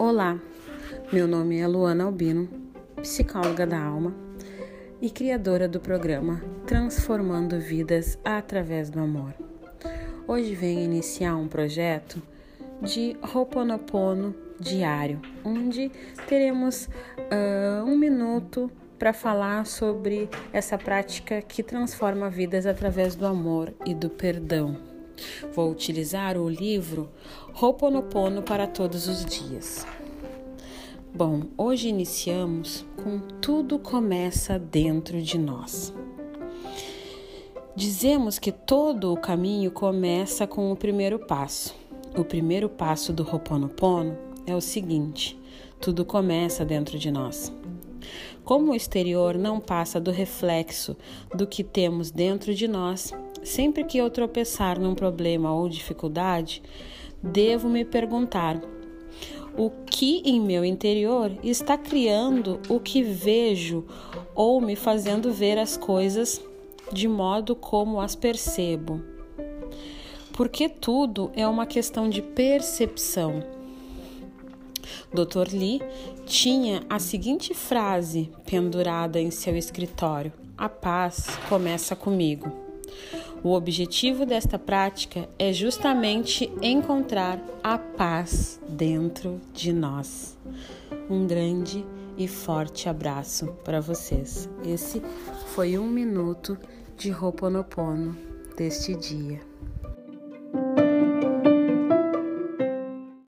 Olá, meu nome é Luana Albino, psicóloga da alma e criadora do programa Transformando Vidas através do Amor. Hoje venho iniciar um projeto de Ho'oponopono diário, onde teremos uh, um minuto para falar sobre essa prática que transforma vidas através do amor e do perdão. Vou utilizar o livro Ho'oponopono para todos os dias. Bom, hoje iniciamos com Tudo começa dentro de nós. Dizemos que todo o caminho começa com o primeiro passo. O primeiro passo do Ho'oponopono é o seguinte: tudo começa dentro de nós. Como o exterior não passa do reflexo do que temos dentro de nós, Sempre que eu tropeçar num problema ou dificuldade, devo me perguntar: o que em meu interior está criando o que vejo ou me fazendo ver as coisas de modo como as percebo? Porque tudo é uma questão de percepção. Dr. Lee tinha a seguinte frase pendurada em seu escritório: A paz começa comigo. O objetivo desta prática é justamente encontrar a paz dentro de nós. Um grande e forte abraço para vocês. Esse foi um minuto de Ho'oponopono deste dia.